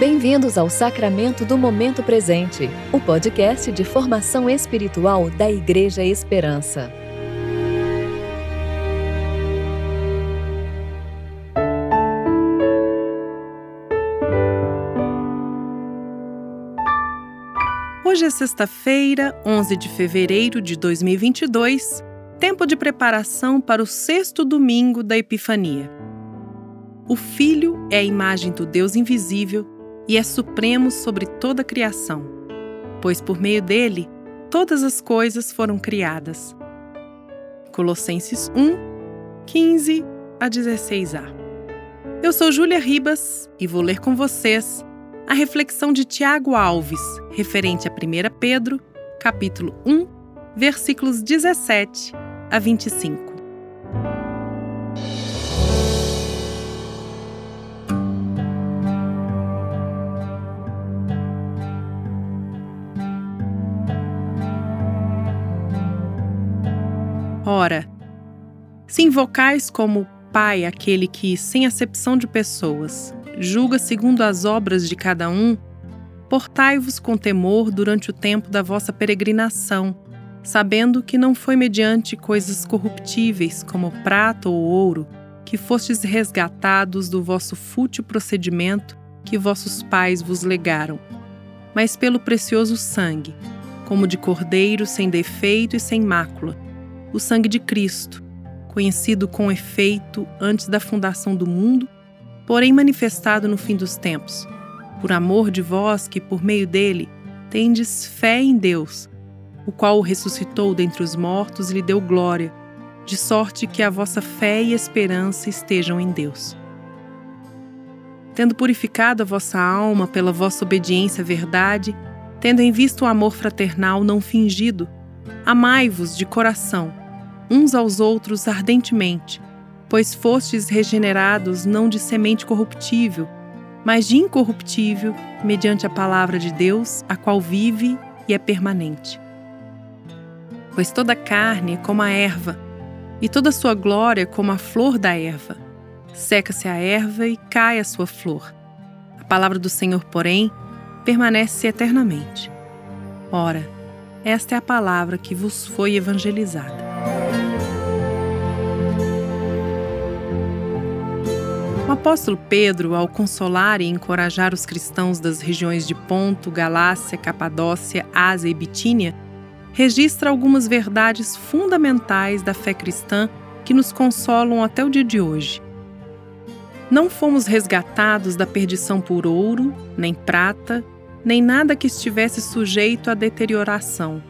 Bem-vindos ao Sacramento do Momento Presente, o podcast de formação espiritual da Igreja Esperança. Hoje é sexta-feira, 11 de fevereiro de 2022, tempo de preparação para o sexto domingo da Epifania. O Filho é a imagem do Deus invisível e é supremo sobre toda a criação, pois por meio dele todas as coisas foram criadas. Colossenses 1, 15 a 16a. Eu sou Júlia Ribas e vou ler com vocês a reflexão de Tiago Alves, referente a 1 Pedro, capítulo 1, versículos 17 a 25. Ora, se invocais como Pai aquele que, sem acepção de pessoas, julga segundo as obras de cada um, portai-vos com temor durante o tempo da vossa peregrinação, sabendo que não foi mediante coisas corruptíveis, como prata ou ouro, que fostes resgatados do vosso fútil procedimento que vossos pais vos legaram, mas pelo precioso sangue, como de cordeiro sem defeito e sem mácula o sangue de Cristo, conhecido com efeito antes da fundação do mundo, porém manifestado no fim dos tempos, por amor de vós que, por meio dele, tendes fé em Deus, o qual o ressuscitou dentre os mortos e lhe deu glória, de sorte que a vossa fé e esperança estejam em Deus. Tendo purificado a vossa alma pela vossa obediência à verdade, tendo em vista o amor fraternal não fingido, amai-vos de coração, uns aos outros ardentemente, pois fostes regenerados não de semente corruptível, mas de incorruptível, mediante a palavra de Deus, a qual vive e é permanente. Pois toda carne é como a erva, e toda sua glória como a flor da erva. Seca-se a erva e cai a sua flor. A palavra do Senhor, porém, permanece eternamente. Ora, esta é a palavra que vos foi evangelizada. O apóstolo Pedro, ao consolar e encorajar os cristãos das regiões de Ponto, Galácia, Capadócia, Ásia e Bitínia, registra algumas verdades fundamentais da fé cristã que nos consolam até o dia de hoje. Não fomos resgatados da perdição por ouro, nem prata, nem nada que estivesse sujeito à deterioração,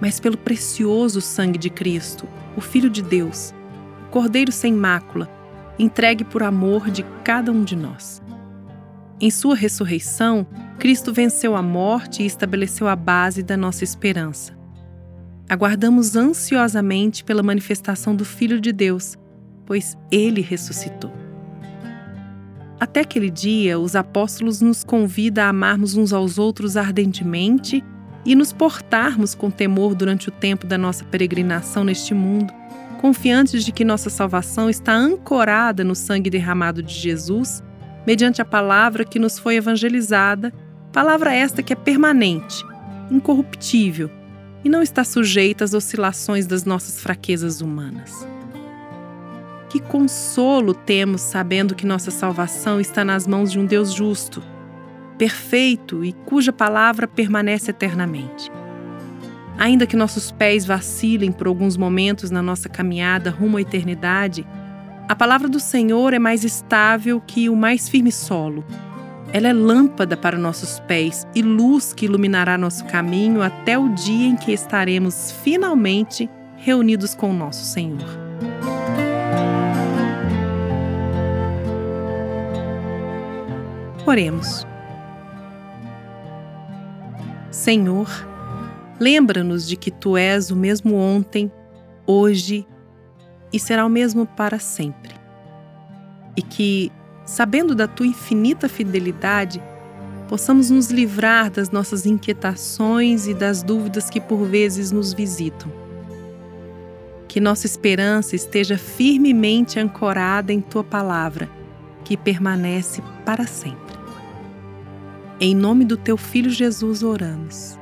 mas pelo precioso sangue de Cristo, o Filho de Deus, o Cordeiro sem mácula entregue por amor de cada um de nós. Em sua ressurreição, Cristo venceu a morte e estabeleceu a base da nossa esperança. Aguardamos ansiosamente pela manifestação do Filho de Deus, pois ele ressuscitou. Até aquele dia, os apóstolos nos convidam a amarmos uns aos outros ardentemente e nos portarmos com temor durante o tempo da nossa peregrinação neste mundo, confiantes de que nossa salvação está ancorada no sangue derramado de Jesus, mediante a palavra que nos foi evangelizada, palavra esta que é permanente, incorruptível e não está sujeita às oscilações das nossas fraquezas humanas. Que consolo temos sabendo que nossa salvação está nas mãos de um Deus justo, perfeito e cuja palavra permanece eternamente. Ainda que nossos pés vacilem por alguns momentos na nossa caminhada rumo à eternidade, a palavra do Senhor é mais estável que o mais firme solo. Ela é lâmpada para nossos pés e luz que iluminará nosso caminho até o dia em que estaremos finalmente reunidos com o nosso Senhor. Oremos. Senhor, Lembra-nos de que tu és o mesmo ontem, hoje e será o mesmo para sempre. E que, sabendo da tua infinita fidelidade, possamos nos livrar das nossas inquietações e das dúvidas que por vezes nos visitam. Que nossa esperança esteja firmemente ancorada em tua palavra, que permanece para sempre. Em nome do teu filho Jesus oramos.